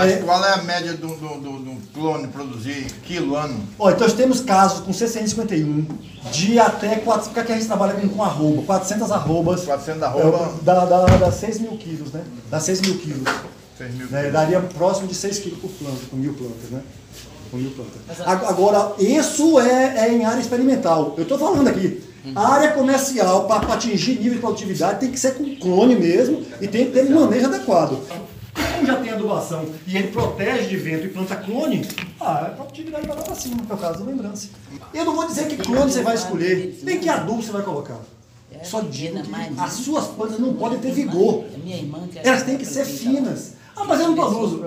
Mas É. qual é a média do, do, do, do clone produzir quilo ano? Ó, então nós temos casos com CCN51 de até 4, porque aqui a gente trabalha com, com arroba, 400 arrobas. 400 arroba. É, dá, dá, dá 6 mil quilos, né? Dá 6 mil quilos. 6 mil Né? Daria próximo de 6 quilos por planta, com mil plantas, né? Com mil plantas. Agora, isso é, é em área experimental. Eu estou falando aqui. A área comercial, para atingir nível de produtividade, tem que ser com clone mesmo e tem que ter um manejo adequado. Como já tem adubação e ele protege de vento e planta clone, ah, a produtividade vai lá para cima, no caso da lembrança. Eu não vou dizer que clone você vai escolher, nem que adubo você vai colocar. Só digo que as suas plantas não podem ter vigor. Elas têm que ser finas. Ah, mas eu não produzo.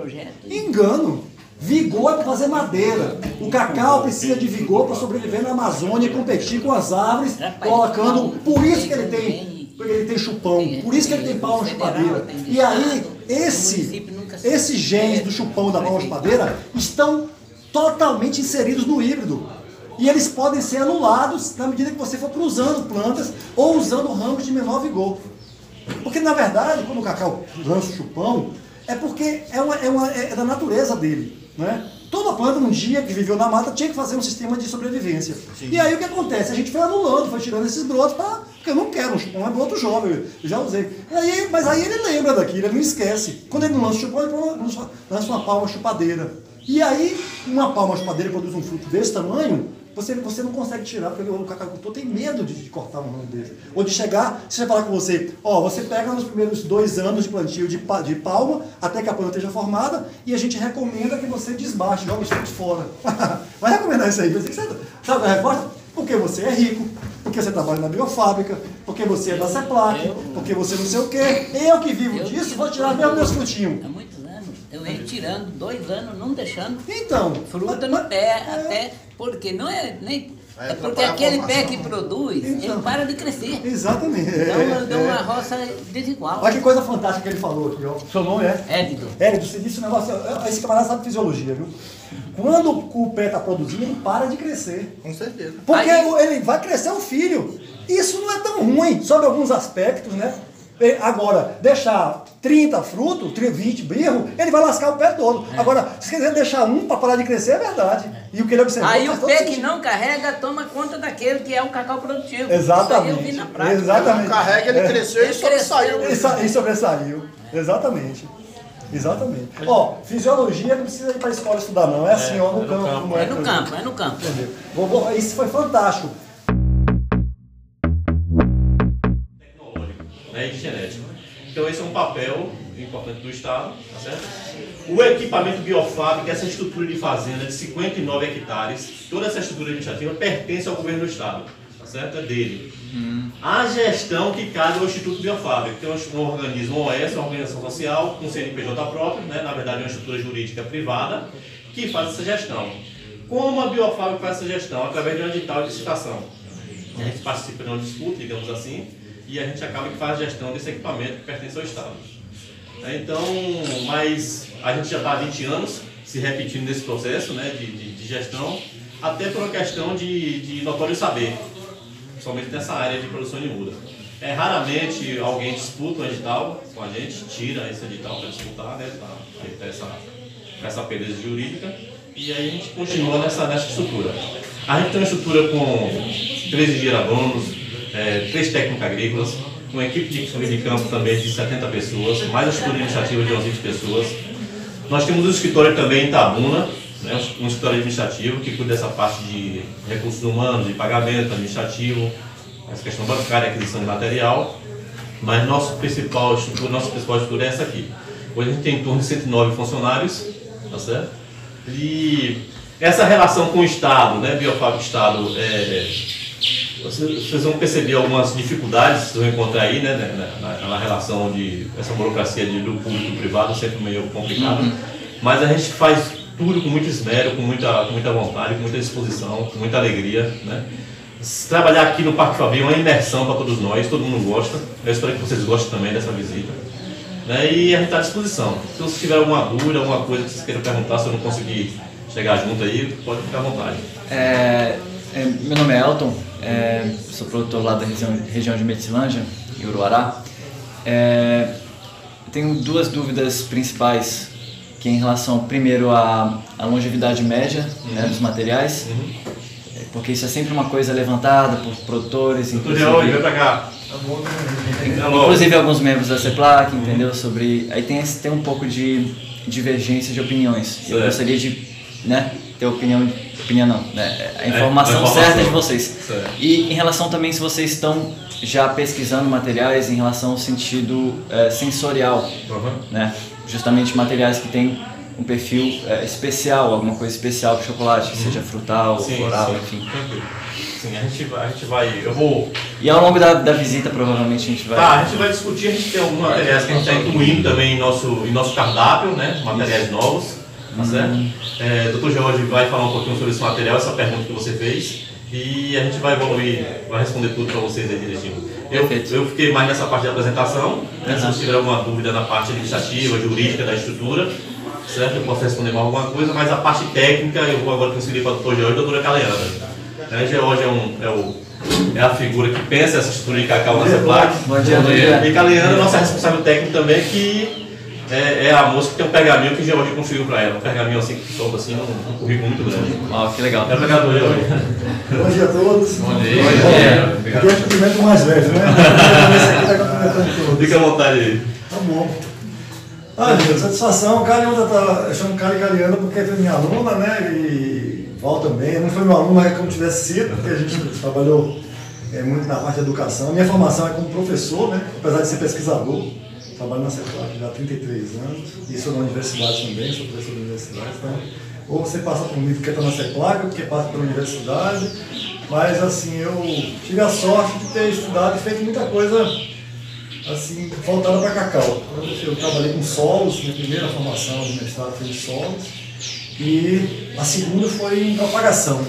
Engano. Vigor é para fazer madeira. O cacau precisa de vigor para sobreviver na Amazônia e competir com as árvores, colocando. Por isso que ele tem, porque ele tem chupão, por isso que ele tem palma chupadeira. E aí, esse, esses genes do chupão da palma chupadeira estão totalmente inseridos no híbrido. E eles podem ser anulados na medida que você for cruzando plantas ou usando ramos de menor vigor. Porque na verdade, quando o cacau lança o chupão, é porque é, uma- é uma- é da natureza dele. Né? Toda planta, um dia que viveu na mata, tinha que fazer um sistema de sobrevivência. E aí o que acontece? A gente foi anulando, foi tirando esses brotos, pra, porque eu não quero, um é broto jovem, eu já usei. Aí, mas aí ele lembra daquilo, ele não esquece. Quando ele não lança o chupão, ele lança uma palma chupadeira. E aí, uma palma chupadeira produz um fruto desse tamanho, você, você não consegue tirar, porque o cacaucultor tem medo de, de cortar um ramo desse. Ou de chegar, se você falar com você, ó, você pega nos primeiros dois anos de plantio de, de palma, até que a planta esteja formada, e a gente recomenda que você desbaste, joga os frutos fora. Vai recomendar isso aí. Você- Sabe a resposta? Porque você é rico, porque você trabalha na biofábrica, porque você é da CEPLAC, porque você não sei o quê. Eu que vivo disso, vou tirar mesmo meus frutinhos. Eu venho tirando dois anos, não deixando Então. fruta mas- no pé, é. até porque não é nem. É É porque aquele pé que produz, Então. ele para de crescer. Exatamente. Então É, eu dou é. uma roça desigual. Olha que coisa fantástica que ele falou aqui, ó. Seu nome é? Édido. Hélio, você disse um negócio. Esse camarada sabe fisiologia, viu? Quando o pé está produzindo, ele para de crescer. Com certeza. Porque Aí- ele vai crescer o filho. Isso não é tão ruim, sob alguns aspectos, né? E Agora, deixar 30 frutos, 30, 20 birro, ele vai lascar o pé todo. É. Agora, se quiser deixar um para parar de crescer, é verdade. E o que ele observou Aí o pé que não carrega toma conta daquele que é o cacau produtivo. Exatamente. Isso aí eu vi na prática. Exatamente. Não carrega, ele É. cresceu e Ele só saiu. cresceu. E sa- E sobressaiu. Exatamente. Exatamente. Ó, fisiologia não precisa ir para a escola estudar, não. É assim, ó, no campo. como É no campo, é no campo. Entendeu? Vou- vou- Isso foi fantástico. Né, e de genética. Então esse é um papel importante do Estado, tá certo? O equipamento biofábrico, essa estrutura de fazenda de 59 hectares, toda essa estrutura administrativa pertence ao governo do Estado, tá certo? É dele. A gestão que cabe ao Instituto Biofábrico, que é um um organismo OS, uma organização social, com CNPJ próprio, né? na verdade é uma estrutura jurídica privada, que faz essa gestão. Como a Biofábrica faz essa gestão? Através de uma edital de licitação. A gente participa de uma disputa, digamos assim, e a gente acaba que faz a gestão desse equipamento que pertence ao Estado. É, Então, mas a gente já está há 20 anos se repetindo nesse processo né, de, de- de gestão, até por uma questão de, de notório saber, somente nessa área de produção de muda. É, raramente alguém disputa um edital com a gente, tira esse edital para disputar, né, para essa, pra essa perda jurídica, e aí a gente continua nessa, nessa estrutura. A gente tem uma estrutura com 13 engenheiros é, três técnicos agrícolas, uma equipe de, de campo também de 70 pessoas, mais a estrutura administrativa de umas 20 pessoas. Nós temos um escritório também em Itabuna, né, um escritório administrativo que cuida dessa parte de recursos humanos, de pagamento administrativo, essa questão bancária, aquisição de material. Mas nosso principal estrutura, nossa principal estrutura é essa aqui. Hoje a gente tem em torno de 109 funcionários, tá certo? E essa relação com o Estado, né, Biofábrica Estado, é, vocês, vocês vão perceber algumas dificuldades que vocês vão encontrar aí, né, na, na- na relação de essa burocracia de, do público e do privado, sempre meio complicado. Mas a gente faz tudo com muito esmero, com muita, com muita vontade, com muita disposição, com muita alegria, né? Trabalhar aqui no Parque Fabi é uma imersão para todos nós, todo mundo gosta. Eu espero que vocês gostem também dessa visita. Né? E a gente está à disposição. Se vocês tiverem alguma dúvida, alguma coisa que vocês queiram perguntar, se eu não conseguir chegar junto aí, pode ficar à vontade. É, é, meu nome é Elton, é, sou produtor lá da região, região de Metilândia, em Uruará. É, tenho duas dúvidas principais que é em relação, primeiro, à, à longevidade média né, dos materiais, é, porque isso é sempre uma coisa levantada por produtores, inclusive, pra cá. Alô. inclusive alguns membros da CEPLAC, entendeu? Sobre, aí tem, esse- tem um pouco de divergência de opiniões. Eu gostaria de né, ter opinião, opinião não, né, a É, informação, a informação. certa de vocês. Certo. E em relação também se vocês estão já pesquisando materiais em relação ao sentido eh, sensorial, Uhum. né? Justamente materiais que têm um perfil eh, especial, alguma coisa especial para chocolate, que seja frutal, Sim, floral, sim. enfim. Tranquilo. Sim, a gente, vai, a gente vai. Eu vou. E ao longo da, da visita provavelmente a gente vai. Tá, a gente vai discutir, a gente tem alguns materiais que a gente está incluindo também em nosso, em nosso cardápio, né? Materiais novos, tá certo? É, Dr. George vai falar um pouquinho sobre esse material, essa pergunta que você fez. E a gente vai evoluir, vai responder tudo para vocês aí direitinho. Eu, eu fiquei mais nessa parte da apresentação, né? se Uhum. você tiver alguma dúvida na parte administrativa, jurídica da estrutura, certo? Eu posso responder mais alguma coisa, mas a parte técnica eu vou agora transferir para o Dr. George e a doutora Caleana. Né? George é, um, é, o, é a figura que pensa essa estrutura de cacau na CEPLAC. Bom dia, bom dia. E Caleana, nossa responsável técnico também, que é, é a moça que tem um pergaminho que o George construiu para ela. Um pergaminho assim que solta assim, um, um currículo muito grande. Ó, que legal. É o pegador, George. Bom dia a todos. Bom dia. Aqui é o cumprimento mais velho, né? Esse aqui tá cumprimentando todos. Fica à vontade aí. Tá bom. Ah, gente, satisfação. Calianda tá. Eu chamo Cali Calianda porque foi minha aluna, né? E Val também. Não foi meu aluno, mas é como tivesse sido, porque a gente trabalhou é, muito na parte de educação. Minha formação é como professor, né? Apesar de ser pesquisador. Trabalho na CEPLAC já há 33 anos. E sou na universidade também, sou professor da universidade. Então, ou você passa por mim porque está na CEPLAC, ou porque passa pela universidade. Mas, assim, eu tive a sorte de ter estudado e feito muita coisa assim, voltada para cacau. Eu, trabalhei com solos, minha primeira formação de mestrado foi em solos, e a segunda foi em propagação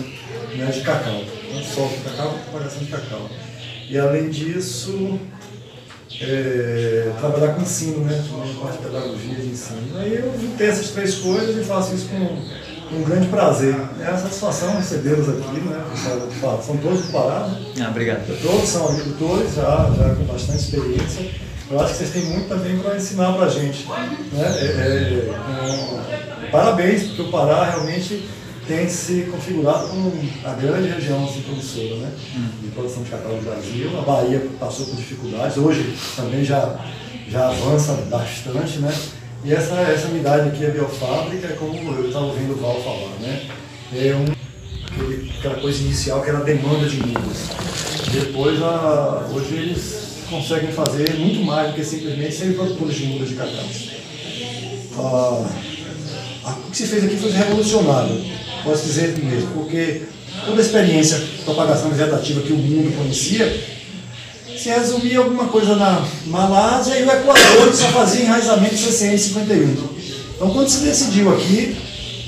né, de cacau. Não só de cacau, propagação de cacau. E além disso, é, trabalhar com ensino, né? Também parte de pedagogia de ensino. Aí eu juntei essas três coisas e faço isso com, um grande prazer. É uma satisfação recebê-los aqui, né? São todos do Pará, né? Ah, obrigado. Todos são agricultores, já, já com bastante experiência. Eu acho que vocês têm muito também para ensinar para a gente. Né? É, é, um, parabéns, porque o Pará realmente tem se configurado como a grande região assim, promissora né? de produção de cacau do Brasil. A Bahia passou por dificuldades, hoje também já, já avança bastante. Né? E essa, essa unidade aqui, a Biofábrica, é como eu estava ouvindo o Val falar. Né? É um, aquele- aquela coisa inicial que era a demanda de mudas. Depois, a, hoje eles conseguem fazer muito mais do que simplesmente serem produtores de mudas de cacau. Ah, o que se fez aqui foi revolucionário, posso dizer mesmo, porque toda a experiência de propagação vegetativa que o mundo conhecia se resumia em alguma coisa na Malásia e o Equador que só fazia enraizamento CCN 51. Então, quando se decidiu aqui,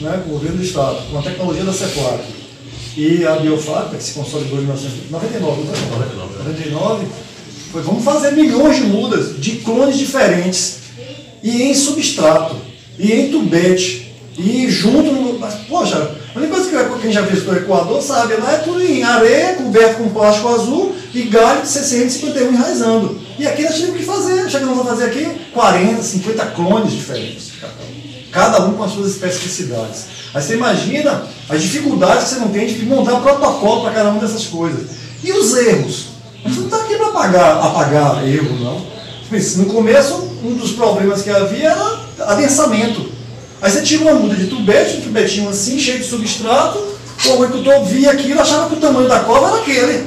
né, com o governo do Estado, com a tecnologia da CEPLAC e a Biofábrica, que se consolidou em 1999, não foi? 99, foi vamos fazer milhões de mudas de clones diferentes e em substrato, e em tubete, e junto no. Mas, poxa, a única coisa que quem já visitou o Equador sabe, lá é tudo em areia, coberto com plástico azul e galho de 60 51 enraizando. E aqui nós tivemos que fazer, chegamos a fazer aqui 40, 50 clones diferentes. Cada um com as suas especificidades. Aí você imagina as dificuldades que você não tem de montar protocolo para cada uma dessas coisas. E os erros? A gente não está aqui para apagar, apagar erro, não. No começo, um dos problemas que havia era adensamento. Aí você tira uma muda de tubete, um tubetinho assim, cheio de substrato, o agricultor via aquilo achava que o tamanho da cova era aquele.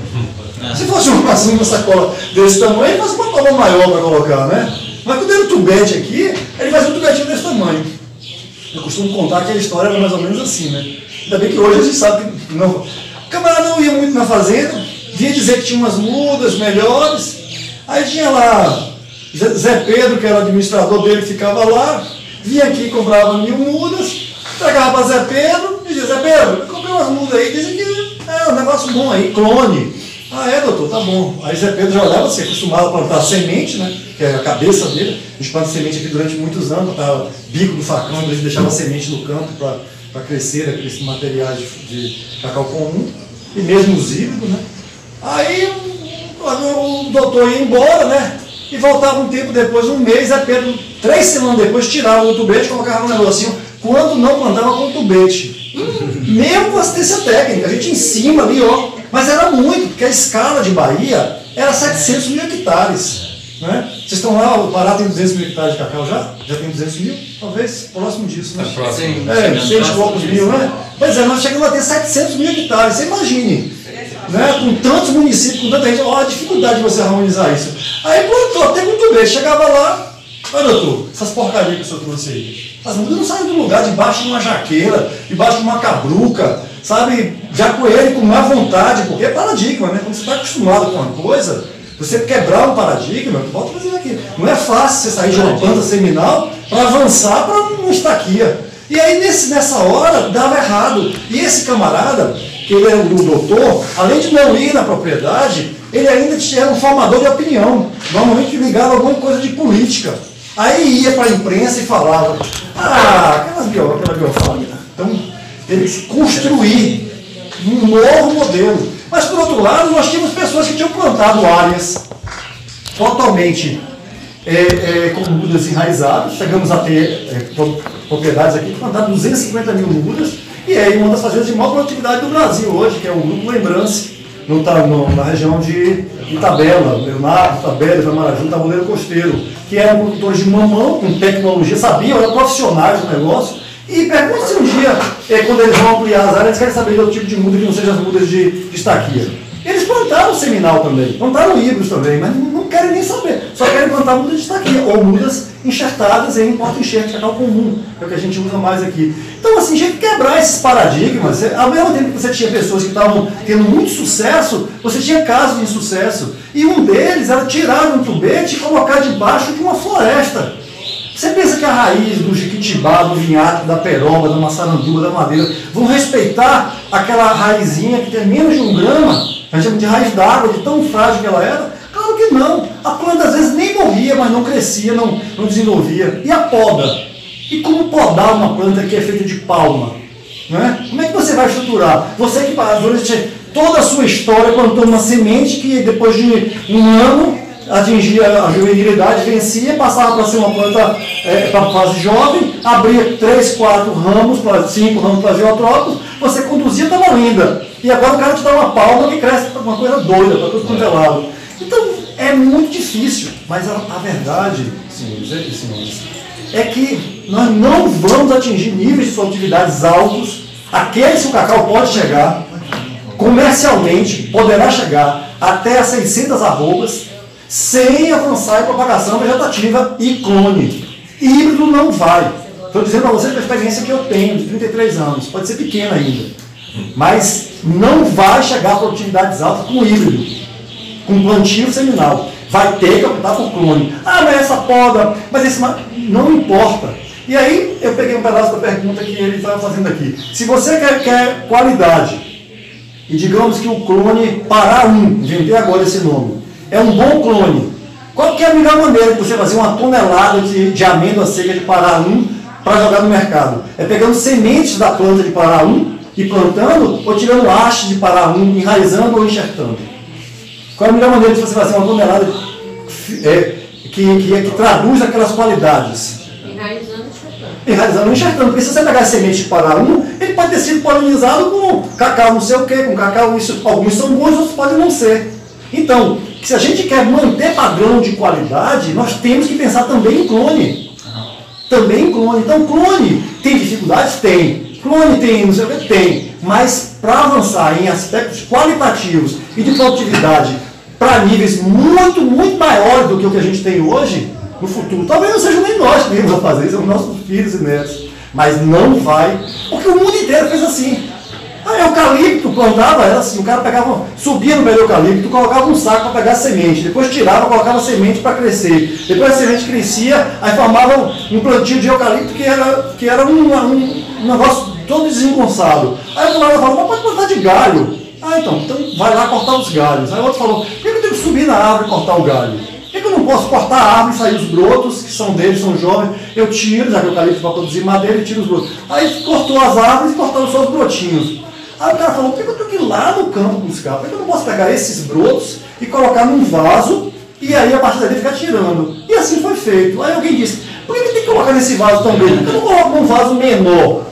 Se fosse uma, assim, uma sacola desse tamanho, ele fazia uma cova maior para colocar, né? Mas quando o tubete aqui, ele fazia um tubetinho desse tamanho. Eu costumo contar que a história era mais ou menos assim, né? Ainda bem que hoje a gente sabe que não. O camarada não ia muito na fazenda, vinha dizer que tinha umas mudas melhores, aí tinha lá Zé Pedro, que era administrador dele, ficava lá, vinha aqui, comprava mil mudas, entregava para Zé Pedro e dizia, Zé Pedro, comprei umas mudas aí, dizem que é um negócio bom aí, clone. Ah, é, doutor, tá bom. Aí Zé Pedro já olhava, se acostumava a plantar semente, né? Que é a cabeça dele. A gente planta semente aqui durante muitos anos, tá? bico do facão, a gente deixava semente no campo para crescer aqueles materiais de, de cacau comum, e mesmo os híbridos, né? Aí o, o doutor ia embora, né? E voltava um tempo depois, um mês, Zé Pedro Três semanas depois tirava o tubete e colocava um negocinho quando não mandava com o tubete. Mesmo com assistência técnica, a gente em cima ali, ó. Mas era muito, porque a escala de Bahia era 700 mil hectares. Né? Vocês estão lá, o Pará tem 200 mil hectares de cacau já? Já tem 200 mil? Talvez próximo disso, né? É, chegando 100 e próximo poucos mil, né? Pois é, nós chegamos a ter 700 mil hectares, você imagine. Né? Com tantos municípios, com tanta gente, olha a dificuldade de você harmonizar isso. Aí plantou, até muito bem, chegava lá, olha doutor, essas porcarias que o senhor trouxe aí. As mudas não saem do lugar, debaixo de uma jaqueira, debaixo de uma cabruca, sabe? Já com ele com má vontade, porque é paradigma, né? Quando você está acostumado com uma coisa, você quebrar um paradigma, volta a fazer aqui. Não é fácil você sair de uma planta seminal para avançar para uma estaquia. E aí nesse, nessa hora dava errado. E esse camarada, que ele era o doutor, além de não ir na propriedade, ele ainda era um formador de opinião. Normalmente ligava alguma coisa de política. Aí ia para a imprensa e falava, ah, aquelas bio, aquela biofábrica. Então, teve que construir um novo modelo. Mas por outro lado, nós tínhamos pessoas que tinham plantado áreas totalmente é, é, com mudas enraizadas. Chegamos a ter é, pro- propriedades aqui que plantaram 250 mil mudas. E é uma das fazendas de maior produtividade do Brasil hoje, que é o Grupo Lembrança, no, Ta- no- na região de Itabela, Leonardo, Itabela, Itamaraju, Tabuleiro Costeiro, que eram produtores de mamão, com tecnologia, sabiam, eram profissionais do negócio. E pergunte se um dia, é, quando eles vão ampliar as áreas, eles querem saber de outro tipo de muda que não seja as mudas de, de estaquia. Plantaram seminal também, plantaram híbridos também, mas não querem nem saber. Só querem plantar mudas de estaquia, ou mudas enxertadas em porta-enxerto, que é cacau comum, é o que a gente usa mais aqui. Então, assim, tinha que quebrar esses paradigmas. É, Ao mesmo tempo que você tinha pessoas que estavam tendo muito sucesso, você tinha casos de insucesso. E um deles era tirar um tubete e colocar debaixo de uma floresta. Você pensa que a raiz do jiquitibá, do vinhaque, da peroba, da maçaranduba, da madeira, vão respeitar aquela raizinha que tem menos de um grama, a gente chama de raiz d'água, de tão frágil que ela era? Claro que não. A planta às vezes nem morria, mas não crescia, não, não desenvolvia. E a poda? E como podar uma planta que é feita de palma? Né? Como é que você vai estruturar? Você que durante toda a sua história plantou uma semente que depois de um ano atingia a juvenilidade, vencia, passava para ser uma planta para a fase jovem, abria três, quatro ramos, pra, cinco ramos para geotrópicos, você conduzia, estava linda. E agora o cara te dá uma palma que cresce uma coisa doida, para tudo quanto é. Então é muito difícil, mas a, a verdade, senhores e senhores, é que nós não vamos atingir níveis de produtividades altos, aqueles que o cacau pode chegar, comercialmente, poderá chegar até a 600 arrobas, sem avançar em propagação vegetativa e clone. Híbrido não vai. Estou dizendo para vocês a experiência que eu tenho, de 33 anos, pode ser pequena ainda, mas não vai chegar a produtividades altas com híbrido, com plantio seminal. Vai ter que optar por clone. Ah, mas essa poda, mas esse. Não importa. E aí eu peguei um pedaço da pergunta que ele estava fazendo aqui. Se você quer, quer qualidade, e digamos que o clone Pará 1, inventei agora esse nome, é um bom clone. Qual que é a melhor maneira de você fazer uma tonelada de, de amêndoa seca de Pará 1 para jogar no mercado? É pegando sementes da planta de Pará 1 e plantando, ou tirando haste de Pará 1, enraizando ou enxertando? Qual é a melhor maneira de você fazer uma tonelada é, que, que, que traduz aquelas qualidades? Enraizando e enraizando ou enxertando. Porque se você pegar a semente de Pará 1, ele pode ter sido polinizado com cacau não sei o quê, com cacau, isso, alguns são bons, outros podem não ser. Então, se a gente quer manter padrão de qualidade, nós temos que pensar também em clone. Também em clone. Então, clone tem dificuldades? Tem. Clone tem, não sei o que? Tem. Mas para avançar em aspectos qualitativos e de produtividade para níveis muito, muito maiores do que o que a gente tem hoje, no futuro, talvez não seja nem nós que a fazer, são nossos filhos e netos. Mas não vai, porque o mundo inteiro fez assim. Ah, eucalipto plantava, era assim, o cara pegava, subia no pé do eucalipto, colocava um saco para pegar semente, depois tirava, colocava semente para crescer. Depois a semente crescia, aí formava um plantio de eucalipto que era, que era um, um, um negócio todo desengonçado. Aí o cara falou, mas pode plantar de galho. Ah, então, então vai lá cortar os galhos. Aí o outro falou, por que eu tenho que subir na árvore e cortar o galho? Por que eu não posso cortar a árvore e sair os brotos, que são deles, são jovens? Eu tiro, já que o eucalipto para produzir madeira, e tiro os brotos. Aí cortou as árvores e cortaram só os brotinhos. Aí o cara falou, por que eu tenho que ir lá no campo buscar? Por que eu não posso pegar esses brotos e colocar num vaso e aí a partir dali ficar tirando? E assim foi feito. Aí alguém disse, Por que tem que colocar nesse vaso também? Por que eu não coloco num vaso menor?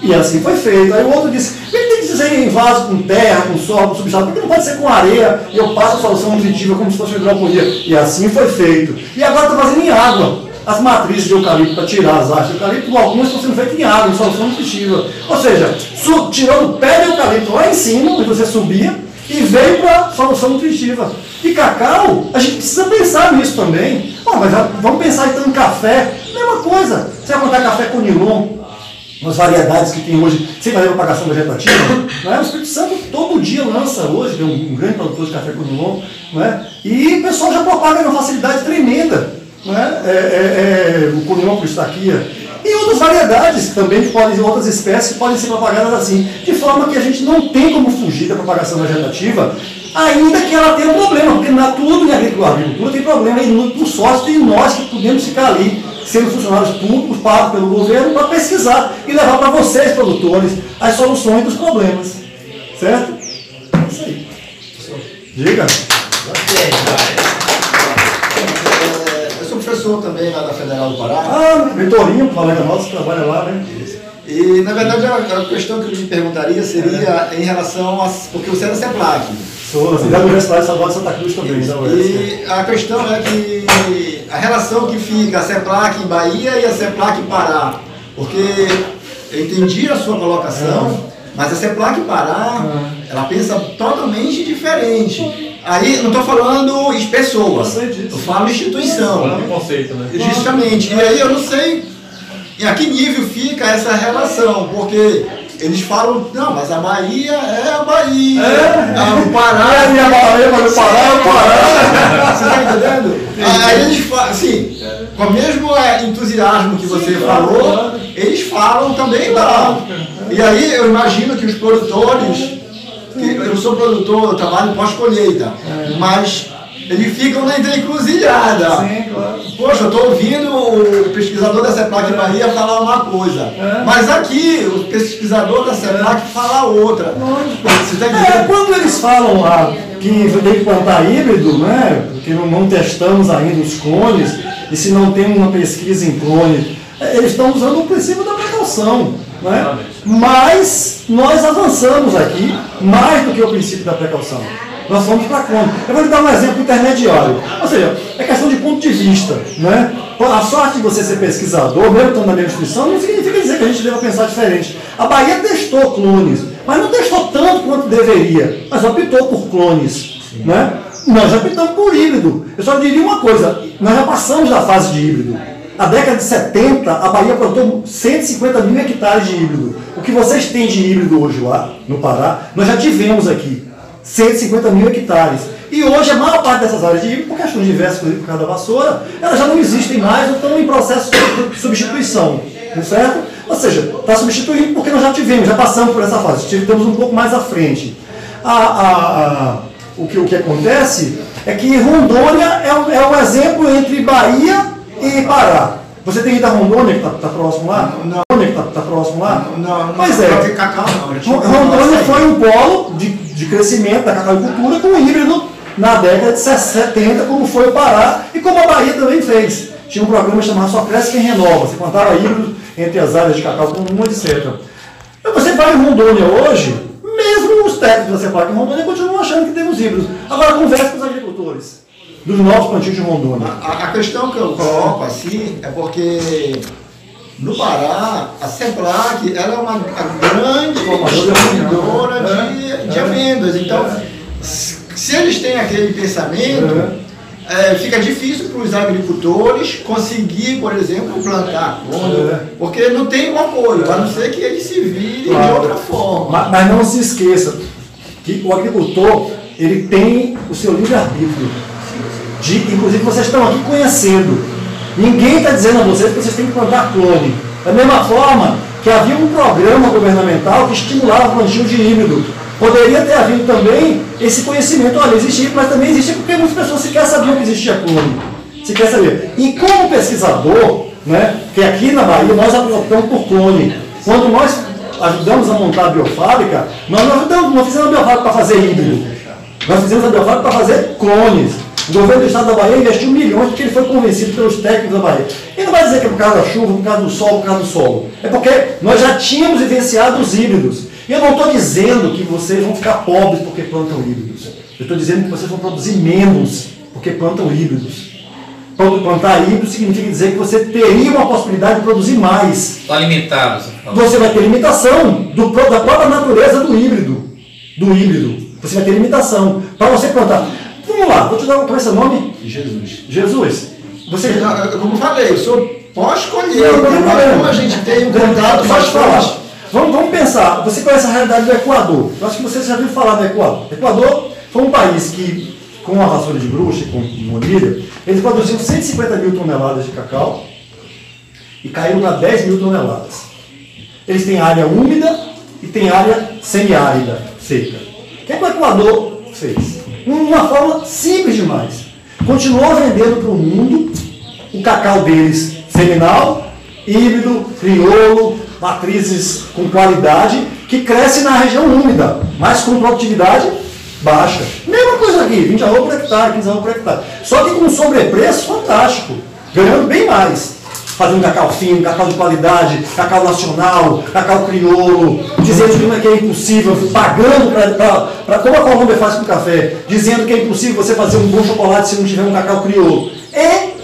E assim foi feito. Aí o outro disse, ele tem que ser em vaso com terra, com solo, com substrato? Por que não pode ser com areia e eu passo a solução nutritiva como se fosse hidroponia? E assim foi feito. E agora está fazendo em água. As matrizes de eucalipto para tirar as hastes de eucalipto, algumas estão sendo feitas em água, em solução nutritiva. Ou seja, tirou o pé de eucalipto lá em cima, onde você subia, e veio para a solução nutritiva. E cacau, a gente precisa pensar nisso também. Ah, mas vamos pensar então em café. Mesma coisa. Você vai contar café com nilon, umas variedades que tem hoje, sem fazer propagação vegetativa, não é? o Espírito Santo todo dia lança hoje, tem um, um grande produtor de café com não é? e o pessoal já propaga numa facilidade tremenda. Não é? É, é, é, o conilon cristaquia. E outras variedades também, que podem, outras espécies que podem ser propagadas assim, de forma que a gente não tem como fugir da propagação vegetativa, ainda que ela tenha um problema, porque na, tudo em agricultura, agricultura tem problema, e no, por sorte tem nós que podemos ficar ali, sendo funcionários públicos, pagos pelo governo, para pesquisar e levar para vocês, produtores, as soluções dos problemas. Certo? É isso aí. Diga. Eu sou professor também lá da Federal do Pará. Ah, Vitorinho, colega nosso, trabalha lá, né? E, na verdade, a, a questão que eu lhe perguntaria seria em relação a... Porque você é da CEPLAC. Sou da Universidade Estadual de Santa Cruz também, da UES. E a questão é que a relação que fica a CEPLAC em Bahia e a CEPLAC em Pará. Porque eu entendi a sua colocação, mas a CEPLAC Pará, ela pensa totalmente diferente. Aí, não estou falando em pessoas, Eu falo instituição. Falando em conceito, né? Justamente. E aí eu não sei em a que nível fica essa relação, porque eles falam, não, mas a Bahia é a Bahia. Ah, o Pará. É a minha Bahia, mas o Pará é o Pará. Você está entendendo? Aí eles falam, assim, com o mesmo é, entusiasmo que você falou, eles falam também lá. E aí eu imagino que os produtores, que eu sou produtor, eu trabalho pós-colheita, mas eles ficam na encruzilhada. Sim, claro. Poxa, eu estou ouvindo o pesquisador da CEPLAC Bahia falar uma coisa, mas aqui o pesquisador da CEPLAC fala outra. Você está É, quando eles falam lá que tem que plantar híbrido, né? Porque não, não testamos ainda os clones, e se não tem uma pesquisa em clone, é, eles estão usando o princípio da precaução. Né? Mas nós avançamos aqui mais do que o princípio da precaução. Nós vamos para clone. Eu vou lhe dar um exemplo intermediário. Ou seja, é questão de ponto de vista. Né? A sorte de você ser pesquisador, mesmo estando na mesma instituição, não significa dizer que a gente deva pensar diferente. A Bahia testou clones, mas não testou tanto quanto deveria, mas optou por clones. Né? Nós já optamos por híbrido. Eu só diria uma coisa, nós já passamos da fase de híbrido. Na década de 70, a Bahia plantou 150 mil hectares de híbrido. O que vocês têm de híbrido hoje lá, no Pará, nós já tivemos aqui. 150 mil hectares. E hoje a maior parte dessas áreas de híbrido, por questões diversas, inclusive por causa da vassoura, elas já não existem mais ou estão em processo de substituição. tá Certo? Ou seja, está substituindo porque nós já tivemos, já passamos por essa fase, estamos um pouco mais à frente. A- a- a- o, que, o que acontece é que Rondônia é um, é um exemplo entre Bahia e Pará. Você tem ido a Rondônia, que está próximo lá? Não. Rondônia, que está próximo lá? Não, não Pois não é. tem cacau não. cacau Rondônia foi um polo de, de crescimento da cacauicultura com híbrido na década de 70, como foi o Pará e como a Bahia também fez. Tinha um programa chamado Só Cresce Quem Renova. Você plantava híbrido entre as áreas de cacau comum, etc. Então você vai em Rondônia hoje, mesmo os técnicos da CEPAC em Rondônia continuam achando que temos híbridos. Agora converse com os agricultores dos novos plantios de Rondônia. A, a questão que eu coloco assim é porque no Pará, a Semplac ela é uma grande de distribuidora amêndoa. de, de amêndoas. Então, se eles têm aquele pensamento, é, fica difícil para os agricultores conseguir, por exemplo, plantar É. porque não tem um apoio, a não ser que eles se virem de Claro. outra forma. Ma- Mas, não se esqueça que o agricultor ele tem o seu livre-arbítrio. De, inclusive vocês estão aqui conhecendo. Ninguém está dizendo a vocês que vocês têm que plantar clone. Da mesma forma que havia um programa governamental que estimulava o plantio de híbrido. Poderia ter havido também esse conhecimento, olha, existe mas também existe porque muitas pessoas sequer sabiam que existia clone. Se quer saber. E como pesquisador, né, que aqui na Bahia nós optamos por clone. Quando nós ajudamos a montar a biofábrica, nós não, ajudamos, não fizemos a biofábrica para fazer híbrido. Nós fizemos a biofábrica para fazer clones. O governo do estado da Bahia investiu milhões porque ele foi convencido pelos técnicos da Bahia. Ele não vai dizer que é por causa da chuva, por causa do sol, por causa do solo. É porque nós já tínhamos vivenciado os híbridos. E eu não estou dizendo que vocês vão ficar pobres porque plantam híbridos. Eu estou dizendo que vocês vão produzir menos porque plantam híbridos. Plantar híbrido significa dizer que você teria uma possibilidade de produzir mais. Está limitado, você vai ter limitação do, da própria natureza do híbrido. Do híbrido. Você vai ter limitação. Para você plantar. Vamos lá, vou te dar qual é seu nome? Jesus. Jesus. Você Como eu falei, o senhor pode escolher, tem como a gente tem um contato Pode mais falar. forte. Vamos, vamos pensar. Você conhece a realidade do Equador. Eu acho que vocês já ouviram falar do Equador. Equador foi um país que, com a vassoura de bruxa, com molilha, eles produziam 150 mil toneladas de cacau e caíram para 10 mil toneladas. Eles têm área úmida e têm área semiárida, seca. O que, é que o Equador fez? Uma forma simples demais. Continuou vendendo para o mundo o cacau deles seminal, híbrido, crioulo, matrizes com qualidade, que cresce na região úmida, mas com produtividade baixa. Mesma coisa aqui, 20 arroz por hectare, 15 arroz por hectare. Só que com um sobrepreço fantástico, ganhando bem mais. Fazendo cacau fino, cacau de qualidade, cacau nacional, cacau crioulo, dizendo que é é impossível, pagando para como a Colômbia faz com café, dizendo que é impossível você fazer um bom chocolate se não tiver um cacau crioulo. E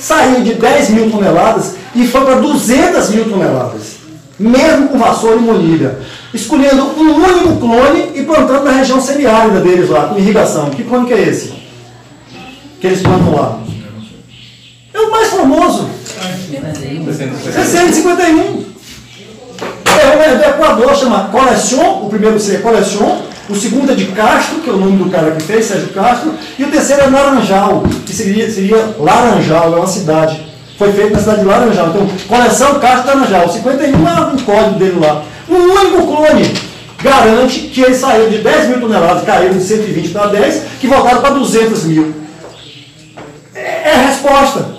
saiu de 10 mil toneladas e foi para 200 mil toneladas, mesmo com vassoura e monilha, escolhendo um único clone e plantando na região semiárida deles lá, com irrigação. Que clone que é esse? Que eles plantam lá? É o mais famoso. 651. É, é do Equador, chama Collection, o primeiro seria Collection, o segundo é de Castro, que é o nome do cara que fez, Sérgio Castro, e o terceiro é Naranjal, que seria, seria Laranjal, é uma cidade. Foi feito na cidade de Laranjal. Então, coleção Castro Laranjal. 51 é um código dele lá. Um único clone garante que ele saiu de 10 mil toneladas, caiu de 120 para 10, que voltaram para 200 mil. É a resposta.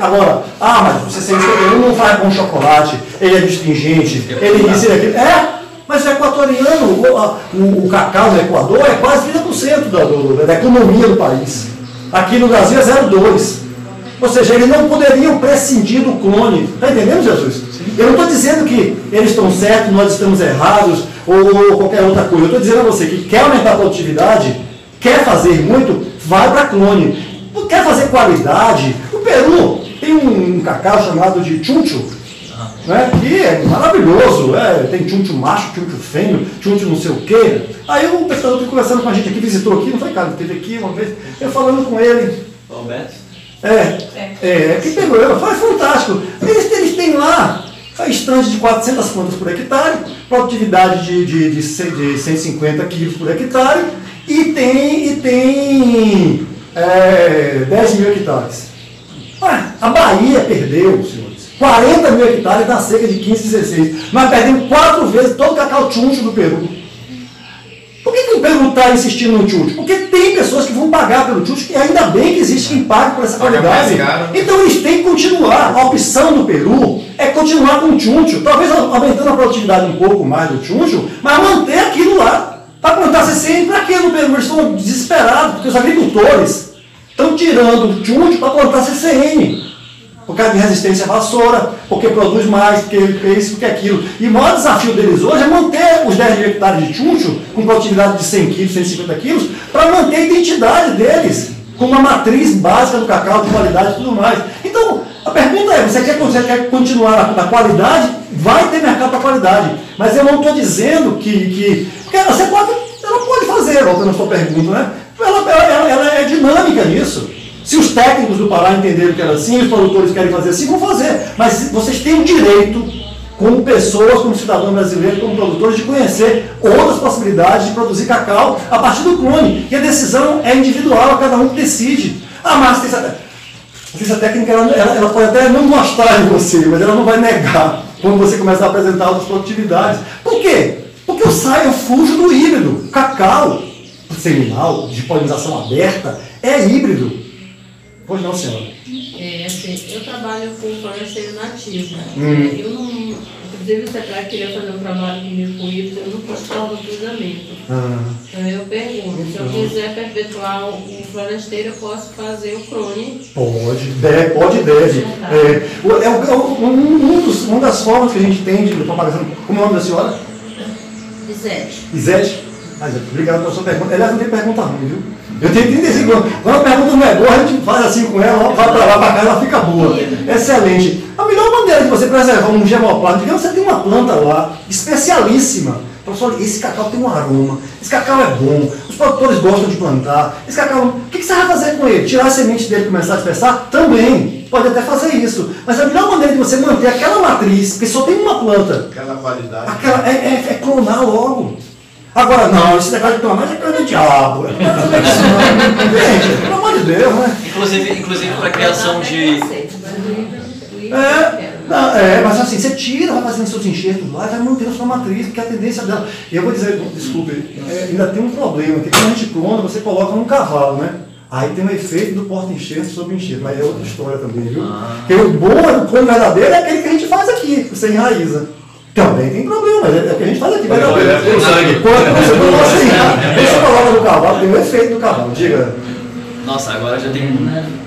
Agora, ah, mas você sente que ele não faz bom chocolate, ele é distingente, ele isso e aquilo. É, mas o equatoriano, o, o, o cacau do Equador é quase 30% da, do- da economia do país. Aqui no Brasil é 0,2%. Ou seja, eles não poderiam prescindir do clone. Está entendendo, Jesus? Eu não estou dizendo que eles estão certos, nós estamos errados, ou qualquer outra coisa. Eu estou dizendo a você que quer aumentar a produtividade, quer fazer muito, vai para clone. Quer fazer qualidade. O Peru tem um, um cacau chamado de chuncho, né, que é maravilhoso. É, tem chuncho macho, chuncho fêmeo, chuncho não sei o quê. Aí o pessoal está conversando com a gente aqui, visitou aqui, não foi, cara? Teve aqui uma vez, eu falando com ele. Alberto? É, é, que pegou eu, foi fantástico. Eles, eles têm lá a estande de 400 plantas por hectare, produtividade de, de, de, de 150 quilos por hectare e tem, e tem é, 10 mil hectares. Ué, a Bahia perdeu, senhores, 40 mil hectares na seca de 15, 16. Nós perdemos quatro vezes todo o cacau chuncho do Peru. Por que, que o Peru está insistindo no chute? Porque tem pessoas que vão pagar pelo chute e ainda bem que existe quem pague por essa Paga qualidade. caro. Então eles têm que continuar. A opção do Peru é continuar com o chuncho, talvez aumentando a produtividade um pouco mais do chuncho, mas manter aquilo lá. Para plantar CCN, para que no Peru? Eles estão desesperados, porque os agricultores estão tirando o chuncho para plantar CCN. Por causa de resistência à vassoura, porque produz mais, porque isso, porque aquilo. E o maior desafio deles hoje é manter os 10 mil hectares de chuncho, com produtividade de 100 quilos, 150 quilos, para manter a identidade deles, com uma matriz básica do cacau, de qualidade e tudo mais. Então, a pergunta é, você quer, você quer continuar na, qualidade? Vai ter mercado para qualidade. Mas eu não estou dizendo que, que... Porque você pode, ela pode fazer, voltando à sua pergunta, né? Ela, ela- ela- é dinâmica nisso. Se os técnicos do Pará entenderam que era assim, os produtores querem fazer assim, vão fazer. Mas vocês têm o direito, como pessoas, como cidadão brasileiro, como produtores, de conhecer outras possibilidades de produzir cacau a partir do clone. E a decisão é individual, cada um decide. Ah, mas tem essa, técnica, ela, ela- ela pode até não gostar de você, mas ela não vai negar quando você começa a apresentar outras produtividades. Por quê? Porque eu saio, eu fujo do híbrido. Cacau, seminal, de polinização aberta, é híbrido. Pois não, senhora. É, assim, eu trabalho com floresteiro nativo. Hum. Eu não. Inclusive, o Sebrae queria fazer um trabalho comigo com híbrido, eu não prova do cruzamento. Ah, Então eu pergunto, se eu quiser perpetuar o florasteiro, eu posso fazer o crone. pode, deve, pode e deve. É, é, é um, um dos- uma das formas que a gente tem de propagação. Como é o nome da senhora? Dizete. Isete? Mas, obrigado pela sua pergunta. Aliás, não tem pergunta ruim, viu? Eu tenho 35 anos. Quando ela pergunta um negócio, a gente faz assim com ela, vai pra lá, pra cá, ela fica boa. Excelente. A melhor maneira de você preservar um gemoplasma, digamos você tem uma planta lá, especialíssima. Professor, esse cacau tem um aroma, esse cacau é bom, os produtores gostam de plantar, esse cacau, o que que você vai fazer com ele? Tirar a semente dele e começar a dispersar? Também, pode até fazer isso. Mas a melhor maneira de você manter aquela matriz, porque só tem uma planta, Aquela qualidade. Aquela, é, é, é clonar logo. Agora, não, esse negócio de clonar é coisa do diabo. Não é fazer isso não. Gente, pelo amor de Deus, né? Inclusive, inclusive para a criação de. É, não, é, mas assim, você tira, vai fazendo seus enxertos lá e vai mantendo a sua matriz, porque a tendência dela. E eu vou dizer, desculpe, é, ainda tem um problema, que quando a gente clona, você coloca num cavalo, né? Aí tem o efeito do porta-enxerto sobre enxerto, mas é outra história também, viu? Porque o bom, o clone verdadeiro é aquele que a gente faz aqui, sem raiza. Também tem problema, mas é o que a gente faz aqui. Olha, verdadeiro. é sangue. Quando você coloca raiz, você coloca no cavalo, tem o efeito do cavalo, diga. Nossa, agora já tem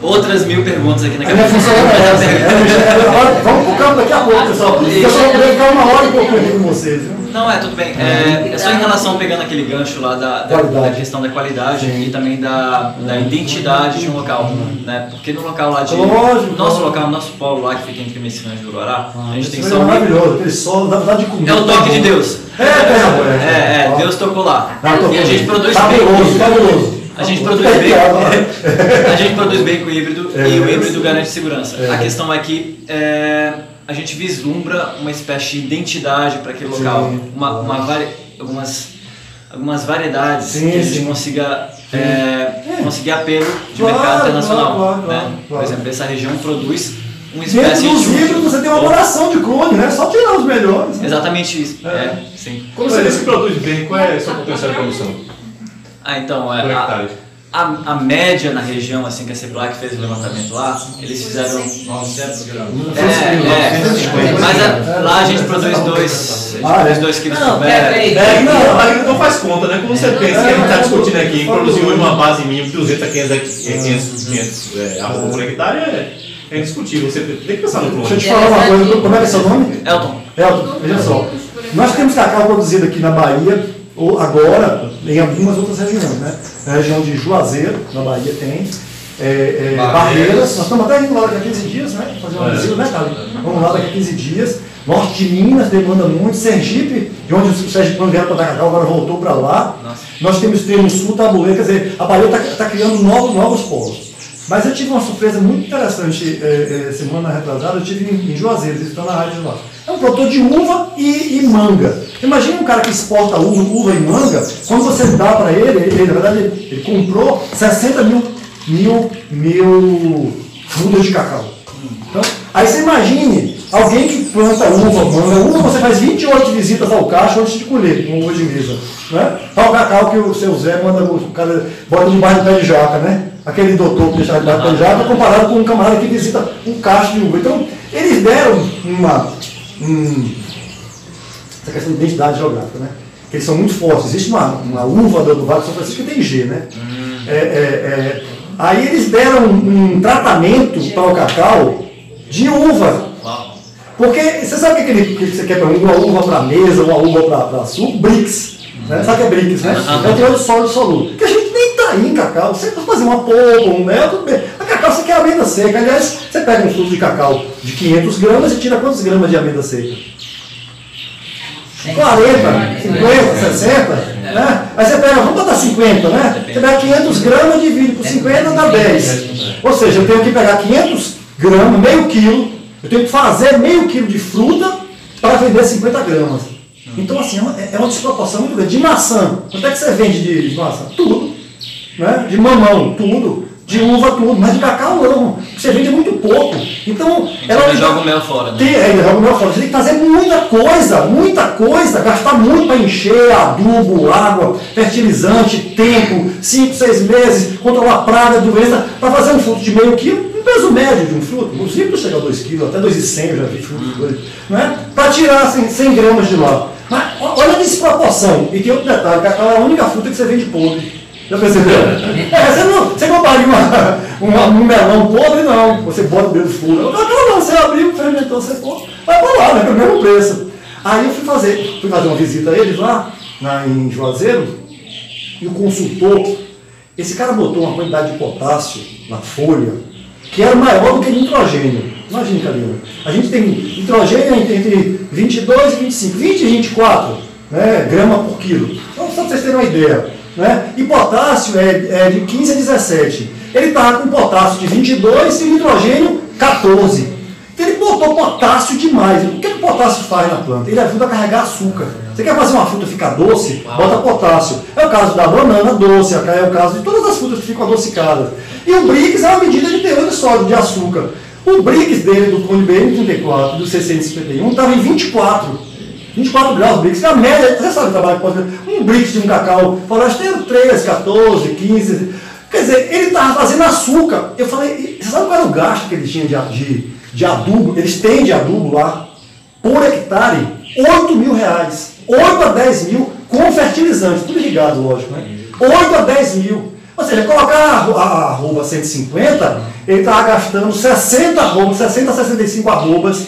outras mil perguntas aqui na A minha cabeça. função é essa. é- é- Vamos pro campo daqui a pouco, pessoal. Porque eu só vou poder ficar uma hora e pouco aqui com vocês, viu? Não, é, tudo bem. É, é só em relação, pegando aquele gancho lá da, da, da questão da qualidade e também da, da identidade de um local. Né? Porque no local lá de. Lógico, nosso local, nosso polo lá, que fica entre Messina e Uruará, a gente tem Isso só é um. maravilhoso, aquele solo, dá vontade de comer. É o toque de Deus. É, terra boa. É, é, Deus tocou lá. Ah, tocou. E a gente produz Fabuloso, fabuloso. A gente produz bem. É, A gente produz bem com o híbrido É, e o é, híbrido sim. garante segurança. É. A questão é que é, a gente vislumbra uma espécie de identidade para aquele Sim, local, uma, claro. uma vari- algumas, algumas variedades Sim, que a gente sim. consiga, Sim. é, É. conseguir apelo de Claro, mercado internacional. claro, claro, né? claro, Por exemplo, essa região produz uma Dentro espécie dos de. híbridos você tem uma oração de clone, né? Só tirar os melhores. né? Exatamente isso. É. É, sim. Como você disse que produz bem, qual é o seu potencial de produção? Ah, então, é, Por a? A, a média na região, assim, que a CEPLAC fez o levantamento lá, eles fizeram 900 gramas. É, é. Mas a- lá a gente produz dois, a Ah, gente é? produz dois quilos Não, por metro. perfeito. É, não. não, o agricultor faz conta, né? Quando você pensa que a gente está discutindo aqui em produzir hoje uma base mínima de 200 a 500, hec- 500, 500 é, arroba por hectare, é, é indiscutível. Você tem que pensar no Deixa eu te falar uma coisa, como é que é seu nome? Elton, Elton, veja só. Nós temos cacau produzido aqui na Bahia, ou agora, em algumas outras regiões, né? Na região de Juazeiro, na Bahia, tem. É, é, Barreiras, nós estamos até indo lá daqui a 15 dias, né? Fazer uma É. visita, né, Cali? Vamos lá daqui a 15 dias. Norte de Minas demanda muito. Sergipe, de onde o Sergipe vieram para cacau, agora voltou para lá. Nossa. Nós temos termo sul, tabuleiro, quer dizer, a Bahia está criando novos, novos polos. Mas eu tive uma surpresa muito interessante eh, eh, semana retrasada, eu tive em, em Juazeiro, visitando a rádio lá. É um produtor de uva e, e manga. Imagina um cara que exporta uva, uva e manga, quando você dá para ele, ele, na verdade, ele, comprou 60 mil, mil, mil mudas de cacau. Então, aí você imagine alguém que planta uva, manga. Uva você faz 28 visitas ao cacho antes de colher, uma uva de mesa. Né? Tal cacau que o seu Zé manda, o cara bota debaixo do pé de jaca, né? Aquele doutor que deixa debaixo do pé de jaca, comparado com um camarada que visita um cacho de uva. Então, eles deram uma. Um, essa questão de identidade geográfica, né? Que eles são muito fortes. Existe uma, uma uva do do Vale de São Francisco que tem G, né? É, é, é, aí eles deram um, um tratamento para o cacau de uva. Porque você sabe o que, que, que você quer para uma uva para mesa, uma uva para suco? Brix. Né? Sabe o que é Brix, né? Uhum. É o teor de sólido solúvel. Que a gente nem tá aí em cacau. Você pode fazer uma polpa, um mel, tudo bem. A cacau você quer amêndoa seca. Aliás, você pega um suco de cacau de 500 gramas e tira quantos gramas de amêndoa seca? 40, 50, 60, né? Aí você pega, vamos botar 50, né? Você pega 500 gramas, divide por 50, dá 10. Ou seja, eu tenho que pegar 500 gramas, meio quilo, eu tenho que fazer meio quilo de fruta para vender 50 gramas. Então, assim, é uma, é uma desproporção muito grande. De maçã, quanto é que você vende de, de maçã? Tudo. Né? De mamão, tudo. De uva, tudo. Mas de cacau, não. Você vende muito pouco. Então, Então ele joga o mel fora, né? tem, ainda joga o mel fora. Você tem que fazer muita coisa, muita coisa, gastar muito para encher, adubo, água, fertilizante, tempo, 5, 6 meses, controlar praga, doença, para fazer um fruto de meio quilo, peso médio de um fruto, o cítrus chega a 2 kg, até 2,100 eu já vi fruto, não é? Para tirar assim, 100 gramas de lá. Mas olha a desproporção. E tem outro detalhe, cacau é a única fruta que você vende podre. Já percebeu? É, você não você compraria uma, uma, um melão podre, não. Você bota dentro do fogo. Cacau não, você abriu, fermentou, você pô, vai pra lá, né? Pelo mesmo preço. Aí eu fui fazer, fui fazer uma visita a eles lá, na, em Juazeiro, e o consultor, esse cara botou uma quantidade de potássio na folha que era maior do que nitrogênio. Imagina, Carina. A gente tem nitrogênio entre 22 e 25, 20 e 24 né, grama por quilo. Então, só para vocês terem uma ideia. Né? E potássio é, é de 15 a 17. Ele estava com potássio de 22 e nitrogênio 14. Então ele botou potássio demais. O que o potássio faz na planta? Ele ajuda a carregar açúcar. Você quer fazer uma fruta ficar doce? Bota potássio. É o caso da banana doce, é o caso de todas as frutas que ficam adocicadas. E o BRICS é uma medida de teor de sódio de açúcar. O BRICS dele, do clone BM34, do 651, estava em 24. 24 graus BRICS, que é a média, você sabe o trabalho que pode fazer. Um BRICS de um cacau forasteiro, 13, 14, 15. Quer dizer, ele estava fazendo açúcar. Eu falei, você sabe qual era o gasto que ele tinha de, de, de adubo? Eles têm de adubo lá, por hectare, 8 mil reais. 8 a 10 mil com fertilizante, tudo ligado, lógico, né? 8 a 10 mil. Ou seja, colocar a, arro- a arroba 150, ele estava gastando 60 arrobas, 60 a 65 arrobas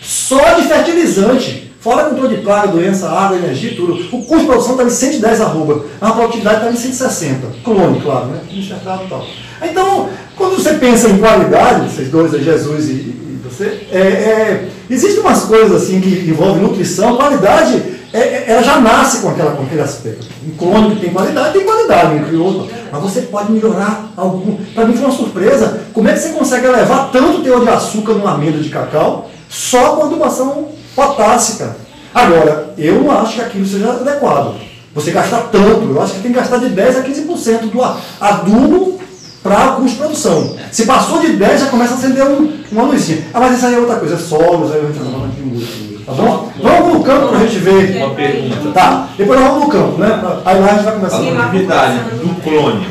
só de fertilizante. Fora controle de praga, doença, água, energia tudo. O custo de produção estava em 110 arroba. A produtividade estava em 160. Clone, claro, né? Enxertado e tal. Então, quando você pensa em qualidade, vocês dois, aí, Jesus e, e você, é, é, existem umas coisas assim que envolvem nutrição, qualidade, é, é, ela já nasce com, aquela, com aquele aspecto. Um clone que tem qualidade, tem qualidade, um crioulo. Mas você pode melhorar algum. Para mim foi uma surpresa. Como é que você consegue elevar tanto teor de açúcar numa amêndoa de cacau só com adubação potássica? Agora, eu não acho que aquilo seja adequado. Você gastar tanto, eu acho que tem que gastar de 10 a 15% do adubo para o custo de produção. Se passou de 10, já começa a acender um, uma luzinha. Ah, mas isso aí é outra coisa, é solos, aí a gente está falando de música. Tá bom? Vamos no campo para a gente ver. Uma pergunta. Tá, depois nós vamos no campo, né? Aí lá a gente vai começar. A longevidade do clone.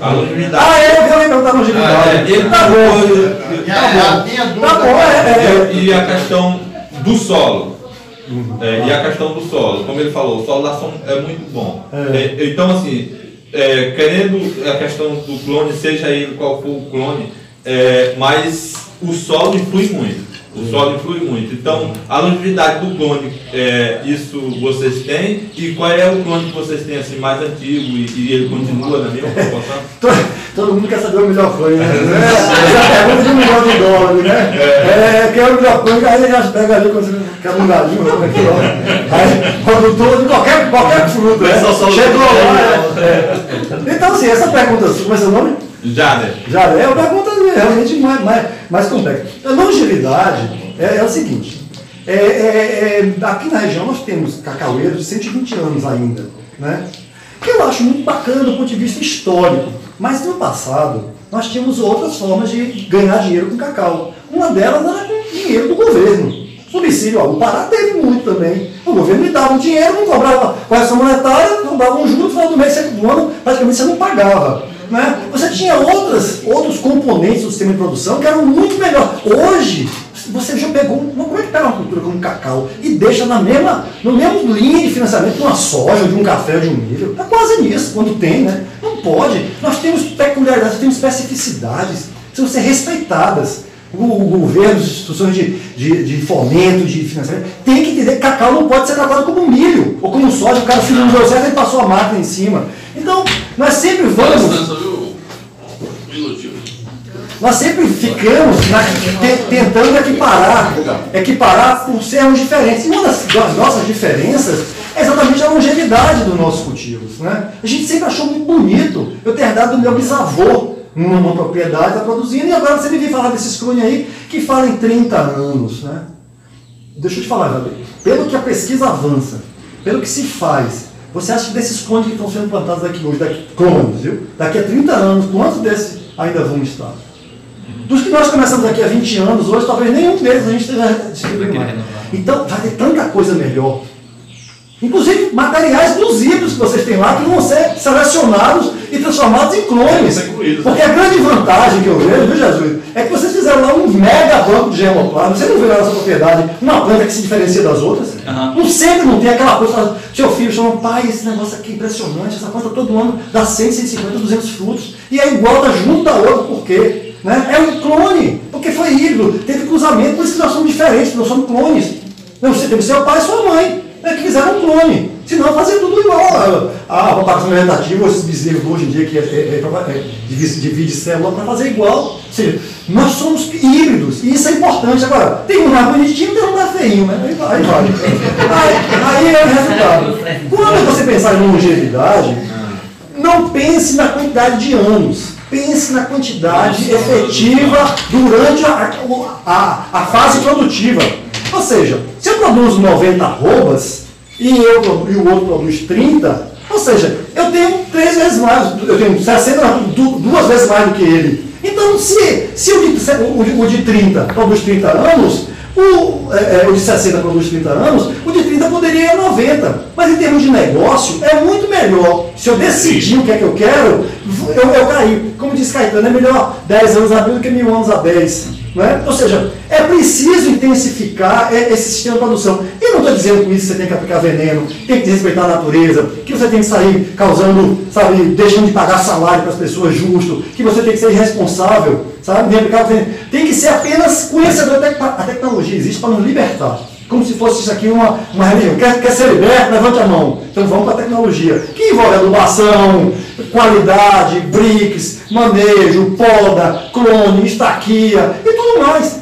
A longevidade. Ah, é, eu vi alguém perguntar longevidade. Ah, é, ele tá bom. É, é. Tá bom, é, é. E, e a questão do solo. É, e a questão do solo, como ele falou, o solo lá são- é muito bom. É. É, então, assim, é, querendo a questão do clone, seja ele qual for o clone, é, mas o solo influi muito. O solo influi muito. Então, a longevidade do clone, é, isso vocês têm? E qual é o clone que vocês têm assim, mais antigo e, e ele continua na mesma proporção? Todo, mundo quer saber o melhor clone, né? É a pergunta de um milhão de dólares, né? É, quer o melhor clone, aí ele já pega ali quando você quer um galinho, é é? Aí, produtor de qualquer, qualquer fruta, né? Essa Chegou lá, é. Então, assim, essa pergunta, como é seu nome? Jader. Já é uma pergunta realmente mais, mais, mais complexa. A longevidade é, é o seguinte: é, é, é, aqui na região nós temos cacaueiros de 120 anos ainda, né? Que eu acho muito bacana do ponto de vista histórico. Mas no passado nós tínhamos outras formas de ganhar dinheiro com cacau. Uma delas era com dinheiro do governo. Subsídio, o Pará teve muito também. O governo lhe dava um dinheiro, não cobrava correção monetária, não dava um juro, no final do mês, do ano, praticamente você não pagava. Né? Você tinha outras, outros componentes do sistema de produção que eram muito melhor. Hoje, você já pegou, como é que pega uma cultura como cacau e deixa na mesma, no mesmo linha de financiamento de uma soja, de um café, de um milho? É quase nisso, quando tem, né? Não pode. Nós temos peculiaridades, temos especificidades, precisam ser respeitadas. O, o governo, as instituições de, de, de fomento, de financiamento, tem que entender que cacau não pode ser tratado como milho ou como soja. O cara não deu certo, ele passou a máquina em cima. Então, nós sempre vamos. Nós sempre ficamos na- te- tentando equiparar, equiparar por sermos diferentes. E uma das, das nossas diferenças é exatamente a longevidade dos nossos cultivos. Né? A gente sempre achou muito bonito eu ter dado do meu bisavô numa, propriedade, está produzindo, e agora você me vem falar desses clones aí que falam em 30 anos. Né? Deixa eu te falar. Pelo que a pesquisa avança, pelo que se faz, você acha que desses clones que estão sendo plantados aqui hoje, daqui, clones, viu? Daqui a 30 anos, quantos desses ainda vão estar? Dos que nós começamos aqui há 20 anos, hoje talvez nenhum deles a gente esteja distribuindo mais. Então vai ter tanta coisa melhor. Inclusive materiais dos que vocês têm lá que vão ser selecionados e transformados em clones. Porque a grande vantagem que eu vejo, viu, Jesus, é que vocês fizeram lá um mega banco de germoplasma. Você não vê na nossa propriedade uma planta que se diferencia das outras? Aham. Não sempre não tem aquela coisa. Seu filho chama, pai, esse negócio aqui é impressionante, essa planta todo ano dá 100, 150, 200 frutos. E é igual, tá junto da outra, por quê? Né? É um clone, porque foi híbrido, teve cruzamento, por isso que nós somos diferentes, nós somos clones. Não, você teve seu pai e sua mãe, né, que fizeram um clone. Senão fazia tudo igual. A, a propagação vegetativa, esses bezerros hoje em dia que é, é, é, é, divide, divide célula para fazer igual. Ou seja, nós somos híbridos, e isso é importante. Agora, tem um lá bonitinho, tem um lá feinho, né? Aí, vai- aí vai. Aí, aí é o resultado. Quando você pensar em longevidade, não pense na quantidade de anos, pense na quantidade efetiva durante a, a, a fase produtiva. Ou seja, se eu produzo 90 arrobas e, eu, e o outro produz 30, ou seja, eu tenho três vezes mais, eu tenho 60, du- duas vezes mais do que ele. Então, se, se o, de, o, o de 30 produz 30 anos, o, é, é, o de 60 produz 30 anos, o de 30 poderia ir a 90. Mas em termos de negócio, é muito melhor. Se eu decidir o que é que eu quero, eu, eu cair. Como disse Caetano, é melhor 10 anos a mil do que mil anos a 10. Né? Ou seja, é preciso intensificar é, esse sistema de produção. E não estou dizendo com isso que você tem que aplicar veneno, tem que respeitar a natureza, que você tem que sair causando, sabe, deixando de pagar salário para as pessoas justo, que você tem que ser irresponsável, sabe, aplicar veneno. Tem que ser apenas conhecedor da tecnologia existe para nos libertar. Como se fosse isso aqui uma, uma religião. Quer, quer ser liberto? Levante a mão. Então vamos para a tecnologia. Que envolve adubação, qualidade, BRICS, manejo, poda, clone, estaquia e tudo mais.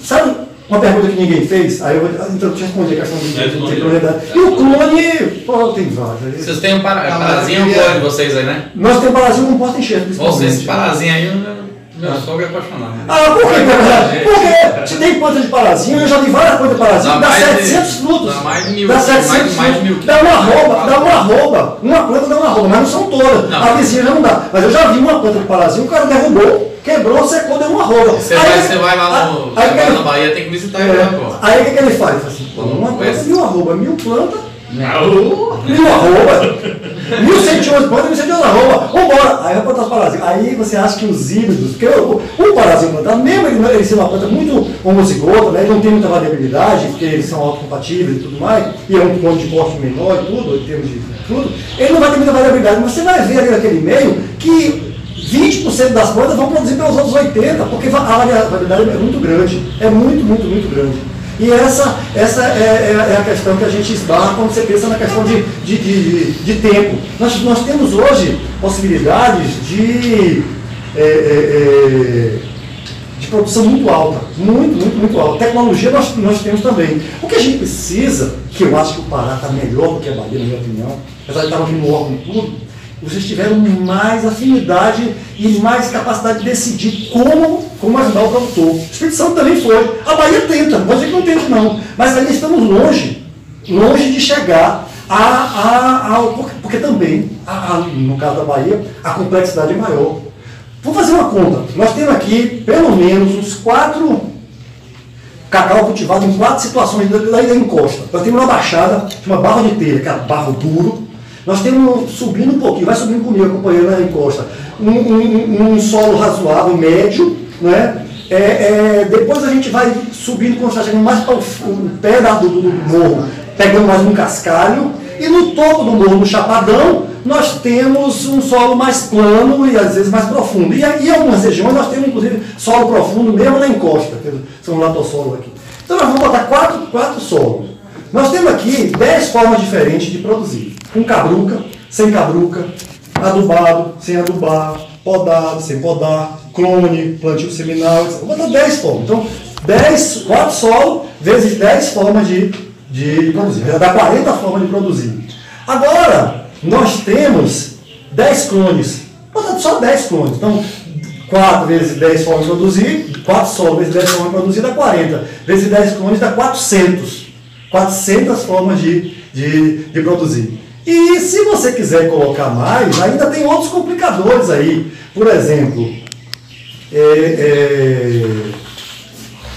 Sabe uma pergunta que ninguém fez? Aí eu vou então, eu responder a questão do É, de clonidade. E o clone, pô, tem vários. Vocês têm um para, Ah, parazinho maravilha. boa de vocês aí, né? Nós temos Brasil com porta enxerto, Vocês, principalmente. parazinho aí, o meu, meu sogro é apaixonado. Ah, por quê? Porque se tem planta de parazinho, eu já vi várias plantas de parazinho, Dá dá mais de- 700 frutos. dá mais de mil, Dá mais- 700 mais de mil frutos. Dá uma arroba, dá uma arroba. Uma planta dá uma arroba, mas não são todas. Não. A vizinha já não dá. Mas eu já vi uma planta de parazinho, o cara derrubou, quebrou, secou, deu uma arroba. Você Aí- vai, você vai lá no, aí- vai ele- na Bahia, tem que visitar ele é, pô. Aí o que, que ele faz? Ele fala assim, pô, uma planta, mil arroba, mil planta, Au! mil arroba, mil centímetros planta, mil centímetros arroba, vambora. Aí vai plantar os parazinhos. Aí você acha que os híbridos, porque o, o parazinho plantado, mesmo ele, ele ser uma planta muito homozigota, né, ele não tem muita variabilidade, porque eles são autocompatíveis e tudo mais, e é um ponto de porte menor e tudo, em termos de tudo, ele não vai ter muita variabilidade, mas você vai ver ali naquele meio que 20% das plantas vão produzir pelos outros 80%, porque a variabilidade é muito grande. É muito, muito, muito grande. E essa, essa é, é- é a questão que a gente esbarra quando você pensa na questão de, de, de, de tempo. Nós, nós temos hoje possibilidades de, é, é, é, de produção muito alta. Muito, muito, muito alta. Tecnologia nós, nós temos também. O que a gente precisa, que eu acho que o Pará está melhor do que a Bahia, na minha opinião, apesar de estar aqui no órgão e tudo, vocês tiveram mais afinidade e mais capacidade de decidir como, como ajudar o produtor. O Espírito Santo também foi. A Bahia tenta, não dizer que não tenta não, mas ainda estamos longe, longe de chegar a, a, a porque, porque também, a- no caso da Bahia, a complexidade é maior. Vou fazer uma conta. Nós temos aqui pelo menos uns quatro cacau cultivado em quatro situações da, da, encosta. Nós temos uma baixada, chama barro de telha, que é barro duro. Nós temos subindo um pouquinho, vai subindo comigo, acompanhando na encosta, um, um- um solo razoável, médio, né? É, é, depois a gente vai subindo quando está chegando mais para o, pé da- do, do morro, pegando mais um cascalho, e no topo do morro, no chapadão, nós temos um solo mais plano e às vezes mais profundo. E em algumas regiões nós temos inclusive solo profundo mesmo na encosta, são latossolos aqui. Então nós vamos botar quatro, quatro solos. Nós temos aqui dez formas diferentes de produzir. Com cabruca, sem cabruca, adubado, sem adubar, podado, sem podar, clone, plantio seminal, etc. Vou botar 10 formas. Então, 10, 4 solos vezes 10 formas de, de produzir. Dá 40 formas de produzir. Agora, nós temos 10 clones. Vou botar só 10 clones. Então, 4 vezes 10 formas de produzir, 4 solos vezes 10 formas de produzir dá 40. Vezes 10 clones dá 400. 400 formas de, de, de produzir. E se você quiser colocar mais, ainda tem outros complicadores aí. Por exemplo, é,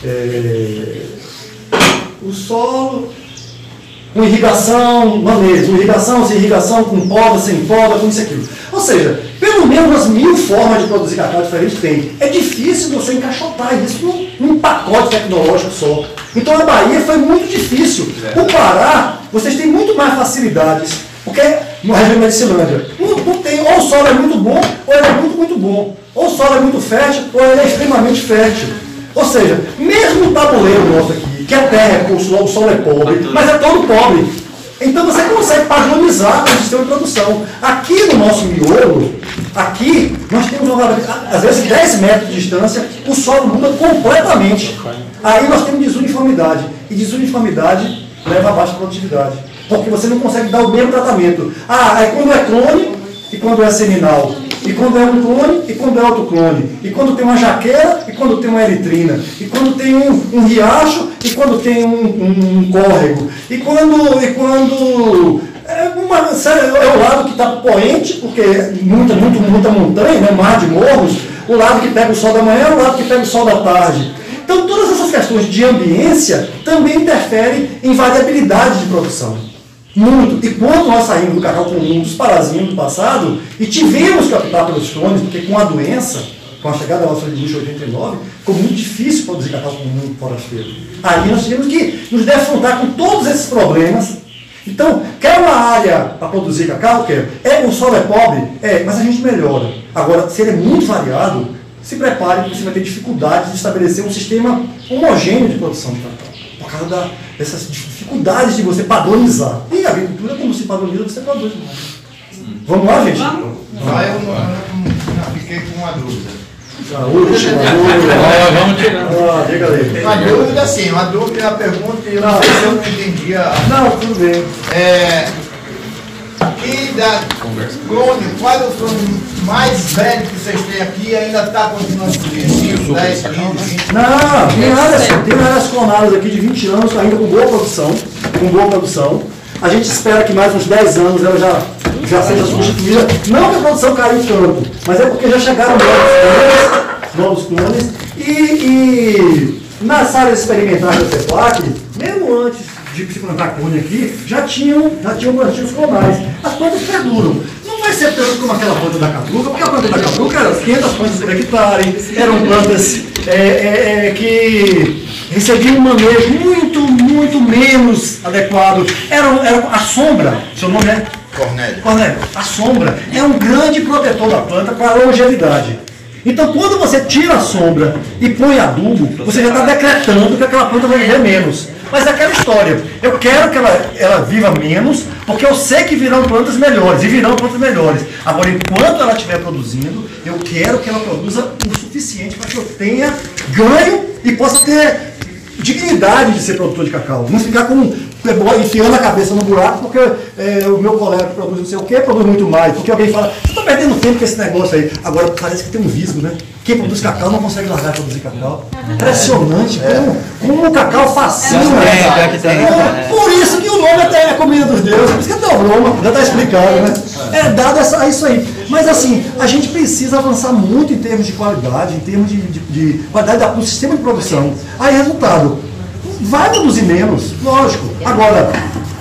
é, é, o solo com irrigação, manejo, irrigação, sem irrigação, com poda, sem poda, com isso e aquilo. Ou seja, tem umas mil formas de produzir cacau diferentes? Tem. É difícil você encaixotar isso num, num pacote tecnológico só. Então a Bahia foi muito difícil. O Pará, vocês têm muito mais facilidades, porque no regime de Cilândia, não, não tem, ou o solo é muito bom, ou ele é muito, muito bom. Ou o solo é muito fértil, ou ele é extremamente fértil. Ou seja, mesmo o tabuleiro nosso aqui, que é terra, o solo, o solo é pobre, mas é todo pobre. Então você consegue padronizar o sistema de produção. Aqui no nosso miolo, aqui, nós temos uma, às vezes 10 metros de distância, o solo muda completamente. Aí nós temos desuniformidade. E desuniformidade leva a baixa produtividade. Porque você não consegue dar o mesmo tratamento. Ah, é quando é clone e quando é seminal. E quando é um clone e quando é outro clone. E quando tem uma jaqueira e quando tem uma eritrina. E quando tem um, um riacho e quando tem um, um- um córrego. E quando. E quando é, uma, é o lado que está poente, porque é muita, muito, muita montanha, né, mar de morros, o lado que pega o sol da manhã, o lado que pega o sol da tarde. Então todas essas questões de ambiência também interferem em variabilidade de produção. Muito. E quando nós saímos do cacau comum dos parazinhos do passado e tivemos que optar pelos clones, porque com a doença, com a chegada da nossa de luxo em 89, ficou muito difícil produzir cacau comum forasteiro. Aí nós tivemos que nos defrontar com todos esses problemas. Então, quer uma área para produzir cacau? Quer. É, o solo é pobre? É, mas a gente melhora. Agora, se ele é muito variado, se prepare porque você vai ter dificuldade de estabelecer um sistema homogêneo de produção de cacau. Por causa da- dessas dificuldades de você padronizar. E a agricultura, como se padroniza, você produz. Vamos lá, gente? Eu não, eu não- fiquei com uma dúvida. Última dúvida. vamos tirando. Ah, diga aí. Uma dúvida sim, uma dúvida, uma pergunta, e eu não sei se eu não entendi a. Não, tudo bem. É, da clone, qual é o clone mais velho que vocês têm aqui e ainda está continuando produzindo? 10, 15, 20? Não, tem áreas, tem áreas clonadas aqui de 20 anos, ainda com boa produção, com boa produção. A gente espera que mais uns 10 anos ela já, já seja substituída. Não que a produção caiu tanto, mas é porque já chegaram novos clones, novos clones. E, e nas áreas experimentais da CEPLAC, mesmo antes se plantar clone aqui, já tinham, já tinham plantios clonais. As plantas perduram. Não vai ser tanto como aquela planta da cabruca, porque a planta da cabruca era 500 plantas por hectare, eram plantas é, é, é, que recebiam um manejo muito, muito menos adequado. Era, era a sombra, seu nome é? Cornélio. Cornélio, a sombra é um grande protetor da planta para a longevidade. Então, quando você tira a sombra e põe adubo, você já está decretando que aquela planta vai viver menos. Mas é aquela história. Eu quero que ela, ela viva menos, porque eu sei que virão plantas melhores, e virão plantas melhores. Agora, enquanto ela estiver produzindo, eu quero que ela produza o suficiente para que eu tenha ganho e possa ter dignidade de ser produtor de cacau. Não ficar com enfiando a cabeça no buraco porque é, o meu colega que produz não sei o que produz muito mais. Porque alguém fala, você está perdendo tempo com esse negócio aí. Agora parece que tem um visgo, né? Quem produz cacau não consegue largar de produzir cacau. Impressionante como, como o cacau fascina. É. É, Por isso que o nome até é comida dos deuses, por isso que é teobroma, já está explicado, né? É dado essa, isso aí. Mas assim, a gente precisa avançar muito em termos de qualidade, em termos de, de, de qualidade da- do sistema de produção. Aí, resultado, vai produzir menos, lógico. Agora,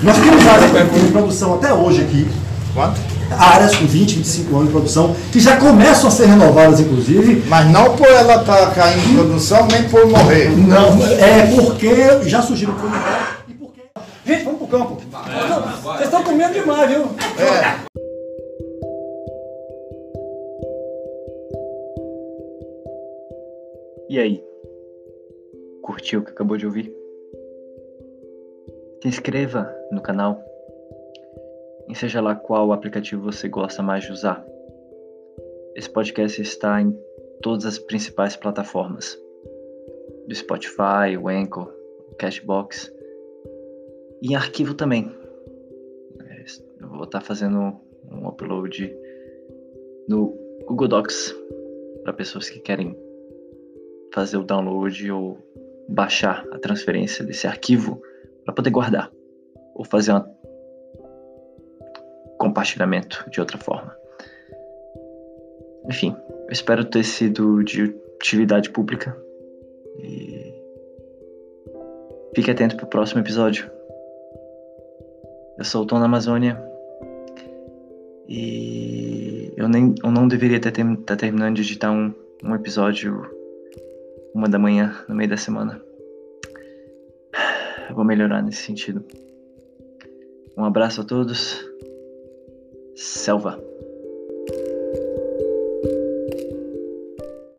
nós temos áreas de produção até hoje aqui, Quanto? áreas com 20, 25 anos de produção, que já começam a ser renovadas, inclusive, Mas não por ela estar caindo em produção, nem por morrer. Não, é porque já surgiram e porque. Gente, vamos pro campo. Vocês estão comendo demais, viu? É. E aí? Curtiu o que acabou de ouvir? Se inscreva no canal e seja lá qual aplicativo você gosta mais de usar. Esse podcast está em todas as principais plataformas: do Spotify, o Anchor, o Cashbox e em arquivo também. É, Eu vou estar fazendo um upload no Google Docs para pessoas que querem fazer o download ou baixar a transferência desse arquivo para poder guardar ou fazer um compartilhamento de outra forma. Enfim, eu espero ter sido de utilidade pública e fique atento para o próximo episódio. Eu sou o Tom da Amazônia e eu, nem, eu não deveria estar ter, ter, tá terminando de editar um, um episódio uma da manhã no meio da semana eu vou melhorar nesse sentido. Um abraço a todos. Selva.